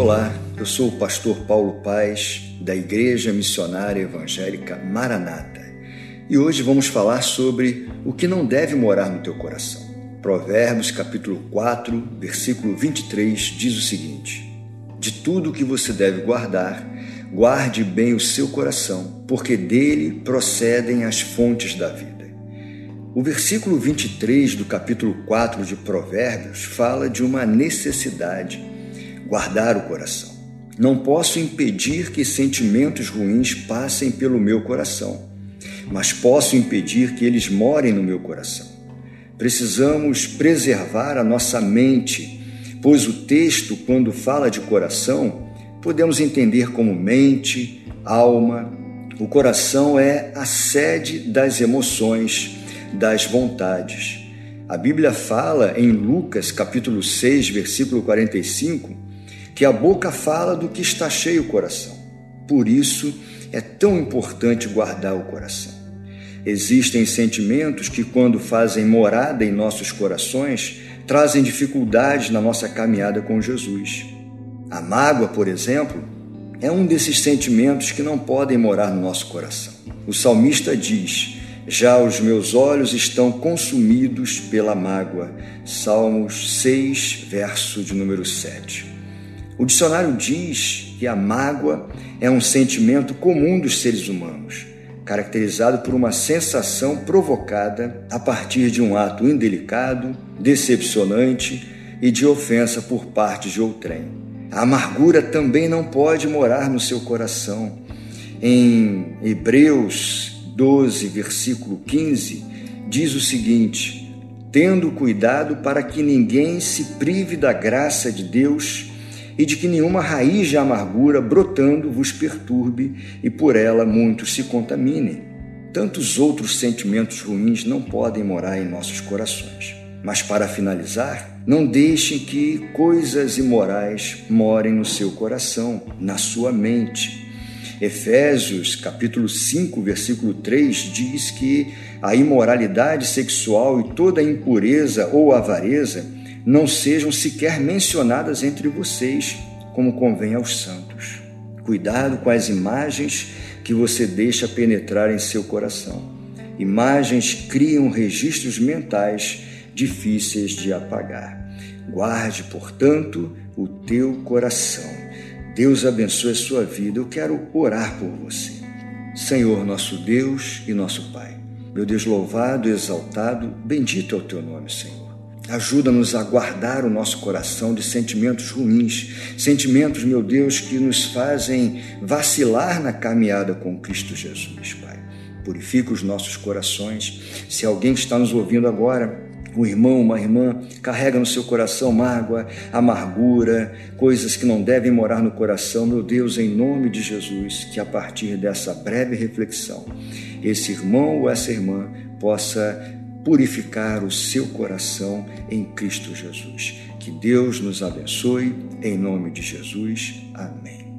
Olá, eu sou o pastor Paulo Paz, da Igreja Missionária Evangélica Maranata, e hoje vamos falar sobre o que não deve morar no teu coração. Provérbios capítulo 4, versículo 23 diz o seguinte: De tudo que você deve guardar, guarde bem o seu coração, porque dele procedem as fontes da vida. O versículo 23 do capítulo 4 de Provérbios fala de uma necessidade guardar o coração. Não posso impedir que sentimentos ruins passem pelo meu coração, mas posso impedir que eles morem no meu coração. Precisamos preservar a nossa mente, pois o texto, quando fala de coração, podemos entender como mente, alma. O coração é a sede das emoções, das vontades. A Bíblia fala em Lucas capítulo 6, versículo 45, que a boca fala do que está cheio o coração. Por isso é tão importante guardar o coração. Existem sentimentos que, quando fazem morada em nossos corações, trazem dificuldades na nossa caminhada com Jesus. A mágoa, por exemplo, é um desses sentimentos que não podem morar no nosso coração. O salmista diz: Já os meus olhos estão consumidos pela mágoa. Salmos 6, verso de número 7. O dicionário diz que a mágoa é um sentimento comum dos seres humanos, caracterizado por uma sensação provocada a partir de um ato indelicado, decepcionante e de ofensa por parte de outrem. A amargura também não pode morar no seu coração. Em Hebreus 12, versículo 15, diz o seguinte: Tendo cuidado para que ninguém se prive da graça de Deus e de que nenhuma raiz de amargura brotando vos perturbe e por ela muitos se contaminem. Tantos outros sentimentos ruins não podem morar em nossos corações. Mas para finalizar, não deixem que coisas imorais morem no seu coração, na sua mente. Efésios capítulo 5, versículo 3 diz que a imoralidade sexual e toda impureza ou avareza não sejam sequer mencionadas entre vocês, como convém aos santos. Cuidado com as imagens que você deixa penetrar em seu coração. Imagens criam registros mentais difíceis de apagar. Guarde, portanto, o teu coração. Deus abençoe a sua vida. Eu quero orar por você. Senhor, nosso Deus e nosso Pai. Meu Deus louvado, exaltado, bendito é o teu nome, Senhor. Ajuda-nos a guardar o nosso coração de sentimentos ruins, sentimentos, meu Deus, que nos fazem vacilar na caminhada com Cristo Jesus, Pai. Purifica os nossos corações. Se alguém está nos ouvindo agora, um irmão, uma irmã, carrega no seu coração mágoa, amargura, coisas que não devem morar no coração, meu Deus, em nome de Jesus, que a partir dessa breve reflexão, esse irmão ou essa irmã possa purificar o seu coração em Cristo Jesus. Que Deus nos abençoe, em nome de Jesus. Amém.